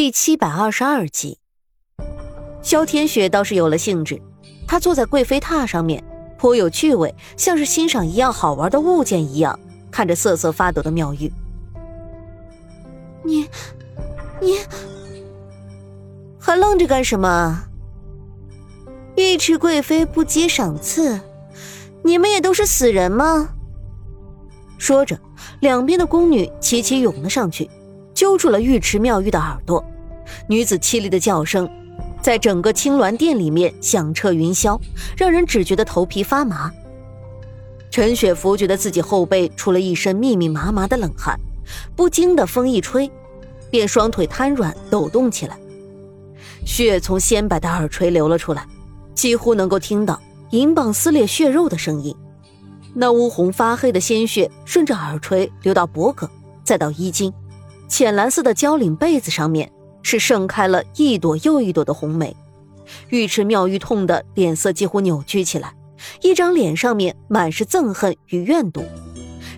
第七百二十二集，萧天雪倒是有了兴致，她坐在贵妃榻上面，颇有趣味，像是欣赏一样好玩的物件一样，看着瑟瑟发抖的妙玉。你，你还愣着干什么？尉迟贵妃不接赏赐，你们也都是死人吗？说着，两边的宫女齐齐涌了上去。揪住了尉迟妙玉的耳朵，女子凄厉的叫声在整个青鸾殿里面响彻云霄，让人只觉得头皮发麻。陈雪芙觉得自己后背出了一身密密麻麻的冷汗，不经的风一吹，便双腿瘫软抖动起来，血从鲜白的耳垂流了出来，几乎能够听到银棒撕裂血肉的声音。那乌红发黑的鲜血顺着耳垂流到脖颈，再到衣襟。浅蓝色的交领被子上面是盛开了一朵又一朵的红梅，尉迟妙玉痛得脸色几乎扭曲起来，一张脸上面满是憎恨与怨毒，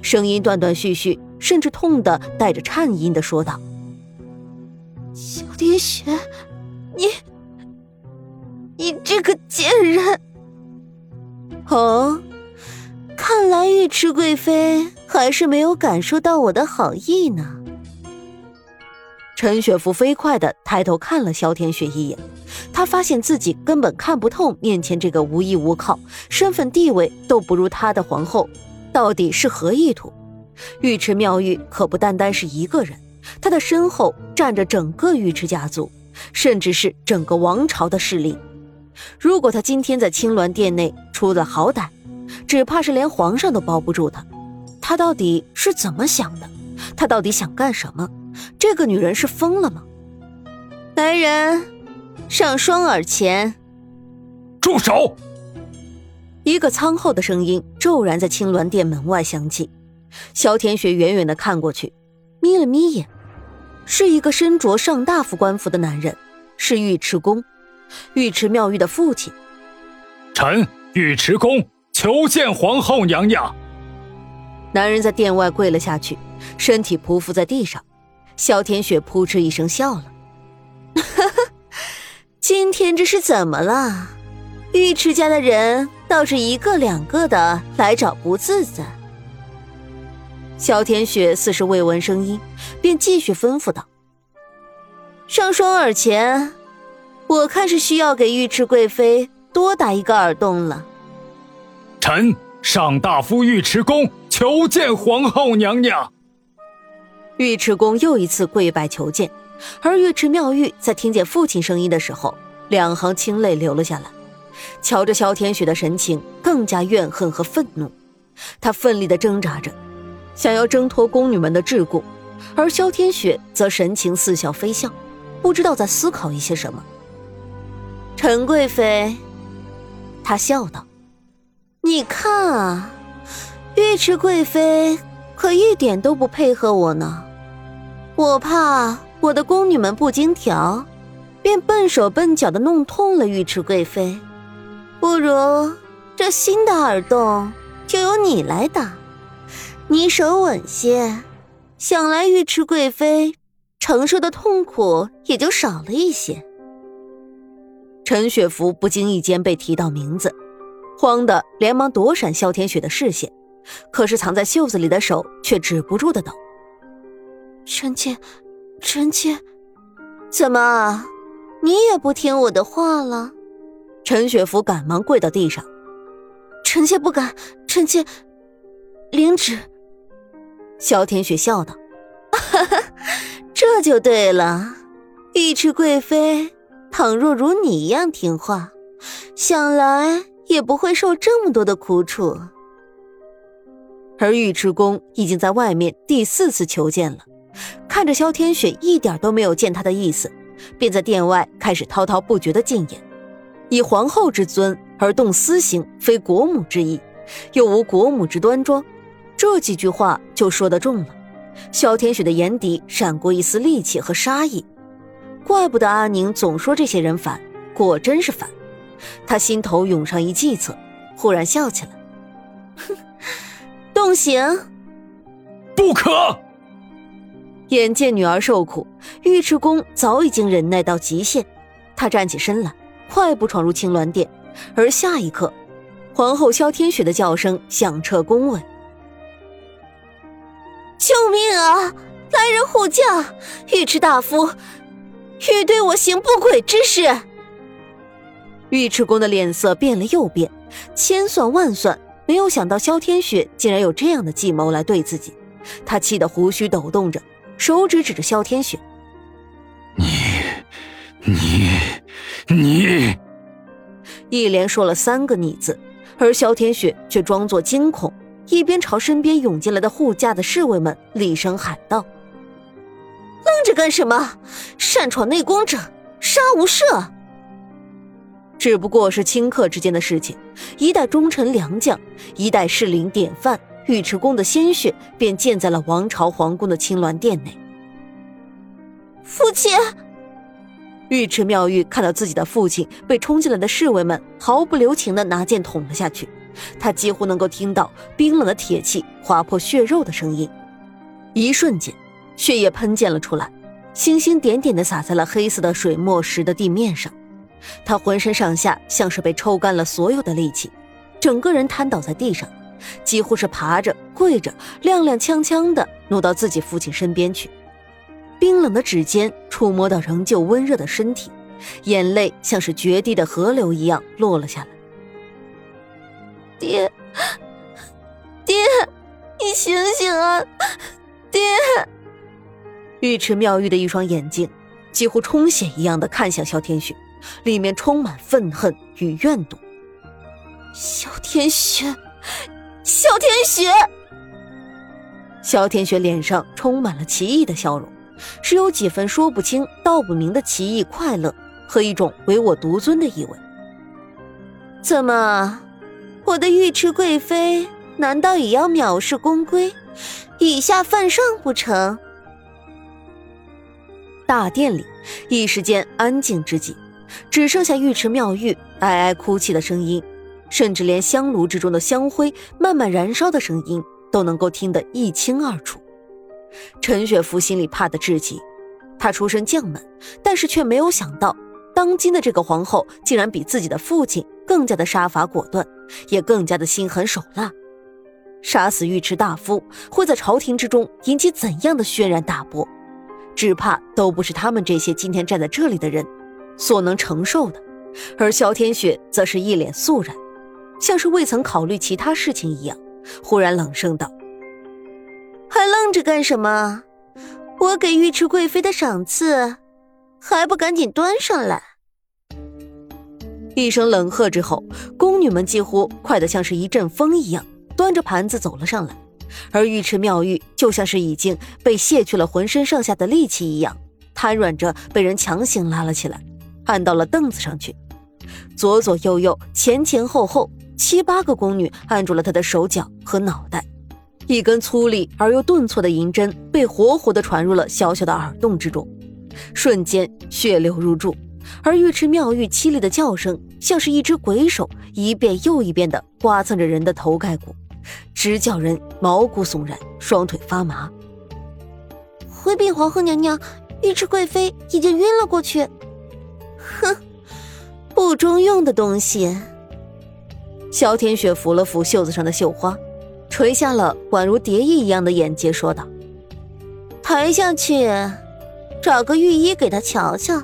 声音断断续续，甚至痛的带着颤音的说道：“萧天雪，你，你这个贱人！哦，看来尉迟贵妃还是没有感受到我的好意呢。”陈雪芙飞快的抬头看了萧天雪一眼，她发现自己根本看不透面前这个无依无靠、身份地位都不如她的皇后，到底是何意图？尉迟妙玉可不单单是一个人，她的身后站着整个尉迟家族，甚至是整个王朝的势力。如果她今天在青鸾殿内出了好歹，只怕是连皇上都包不住她。她到底是怎么想的？她到底想干什么？这个女人是疯了吗？来人，上双耳前！住手！一个苍厚的声音骤然在青鸾殿门外响起。萧天雪远远的看过去，眯了眯眼，是一个身着上大夫官服的男人，是尉迟恭，尉迟妙玉的父亲。臣尉迟恭求见皇后娘娘。男人在殿外跪了下去，身体匍匐在地上。萧天雪扑哧一声笑了，今天这是怎么了？尉迟家的人倒是一个两个的来找不自在。萧天雪似是未闻声音，便继续吩咐道：“上双耳前，我看是需要给尉迟贵妃多打一个耳洞了。”臣上大夫尉迟恭求见皇后娘娘。尉迟恭又一次跪拜求见，而尉迟妙玉在听见父亲声音的时候，两行清泪流了下来。瞧着萧天雪的神情，更加怨恨和愤怒。他奋力的挣扎着，想要挣脱宫女们的桎梏，而萧天雪则神情似笑非笑，不知道在思考一些什么。陈贵妃，他笑道：“你看啊，尉迟贵妃。”可一点都不配合我呢，我怕我的宫女们不经调，便笨手笨脚的弄痛了尉迟贵妃。不如这新的耳洞就由你来打，你手稳些，想来尉迟贵妃承受的痛苦也就少了一些。陈雪芙不经意间被提到名字，慌的连忙躲闪萧天雪的视线。可是藏在袖子里的手却止不住的抖。臣妾，臣妾，怎么，你也不听我的话了？陈雪芙赶忙跪到地上。臣妾不敢，臣妾领旨。萧天雪笑道：“哈哈，这就对了。尉迟贵妃倘若如你一样听话，想来也不会受这么多的苦楚。”而尉迟恭已经在外面第四次求见了，看着萧天雪一点都没有见他的意思，便在殿外开始滔滔不绝的谏言：以皇后之尊而动私刑，非国母之意，又无国母之端庄。这几句话就说得重了。萧天雪的眼底闪过一丝戾气和杀意，怪不得阿宁总说这些人烦，果真是烦。他心头涌上一计策，忽然笑起来，哼。动刑，不可！眼见女儿受苦，尉迟恭早已经忍耐到极限。他站起身来，快步闯入青鸾殿。而下一刻，皇后萧天雪的叫声响彻宫外：“救命啊！来人护驾！尉迟大夫，欲对我行不轨之事。”尉迟恭的脸色变了又变，千算万算，没有想到萧天雪竟然有这样的计谋来对自己。他气得胡须抖动着。手指指着萧天雪：“你，你，你！”一连说了三个“你”字，而萧天雪却装作惊恐，一边朝身边涌进来的护驾的侍卫们厉声喊道：“愣着干什么？擅闯内宫者，杀无赦！”只不过是顷刻之间的事情，一代忠臣良将，一代士林典范。尉迟恭的鲜血便溅在了王朝皇宫的青鸾殿内。父亲，尉迟妙玉看到自己的父亲被冲进来的侍卫们毫不留情的拿剑捅了下去，他几乎能够听到冰冷的铁器划破血肉的声音。一瞬间，血液喷溅了出来，星星点点的洒在了黑色的水墨石的地面上。他浑身上下像是被抽干了所有的力气，整个人瘫倒在地上。几乎是爬着、跪着，踉踉跄跄的挪到自己父亲身边去，冰冷的指尖触摸到仍旧温热的身体，眼泪像是决堤的河流一样落了下来。爹，爹，你醒醒啊，爹！尉迟妙玉的一双眼睛几乎充血一样的看向萧天雪，里面充满愤恨与怨毒。萧天雪。萧天雪，萧天雪脸上充满了奇异的笑容，是有几分说不清道不明的奇异快乐和一种唯我独尊的意味。怎么，我的尉迟贵妃难道也要藐视宫规，以下犯上不成？大殿里一时间安静之极，只剩下尉迟妙玉哀哀哭泣的声音。甚至连香炉之中的香灰慢慢燃烧的声音都能够听得一清二楚。陈雪芙心里怕得至极，她出身将门，但是却没有想到，当今的这个皇后竟然比自己的父亲更加的杀伐果断，也更加的心狠手辣。杀死尉迟大夫会在朝廷之中引起怎样的轩然大波，只怕都不是他们这些今天站在这里的人所能承受的。而萧天雪则是一脸肃然。像是未曾考虑其他事情一样，忽然冷声道：“还愣着干什么？我给尉迟贵妃的赏赐，还不赶紧端上来！”一声冷喝之后，宫女们几乎快得像是一阵风一样，端着盘子走了上来。而尉迟妙玉就像是已经被卸去了浑身上下的力气一样，瘫软着被人强行拉了起来，按到了凳子上去，左左右右，前前后后。七八个宫女按住了他的手脚和脑袋，一根粗粝而又顿挫的银针被活活的传入了小小的耳洞之中，瞬间血流如注，而尉迟妙玉凄厉的叫声像是一只鬼手，一遍又一遍的刮蹭着人的头盖骨，直叫人毛骨悚然，双腿发麻。回禀皇后娘娘，尉迟贵妃已经晕了过去。哼，不中用的东西。萧天雪抚了抚袖子上的绣花，垂下了宛如蝶翼一样的眼睫，说道：“抬下去，找个御医给他瞧瞧。”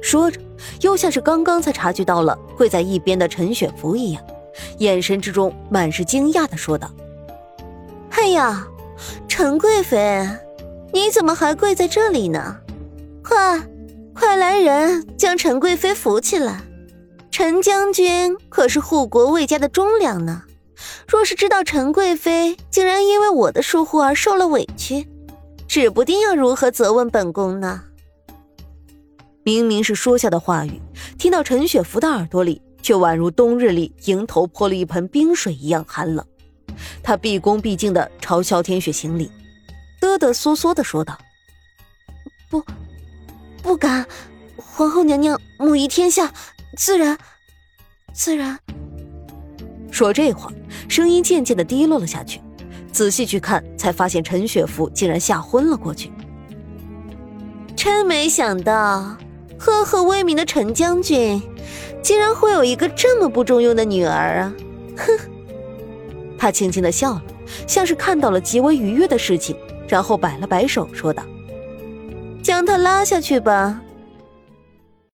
说着，又像是刚刚才察觉到了跪在一边的陈雪芙一样，眼神之中满是惊讶的说道：“哎呀，陈贵妃，你怎么还跪在这里呢？快，快来人，将陈贵妃扶起来。”陈将军可是护国卫家的忠良呢，若是知道陈贵妃竟然因为我的疏忽而受了委屈，指不定要如何责问本宫呢。明明是说下的话语，听到陈雪芙的耳朵里，却宛如冬日里迎头泼了一盆冰水一样寒冷。他毕恭毕敬的朝萧天雪行礼，哆哆嗦嗦的说道：“不，不敢，皇后娘娘母仪天下，自然。”自然，说这话，声音渐渐的低落了下去，仔细去看，才发现陈雪芙竟然吓昏了过去。真没想到，赫赫威名的陈将军，竟然会有一个这么不中用的女儿啊！哼。他轻轻的笑了，像是看到了极为愉悦的事情，然后摆了摆手，说道：“将他拉下去吧。”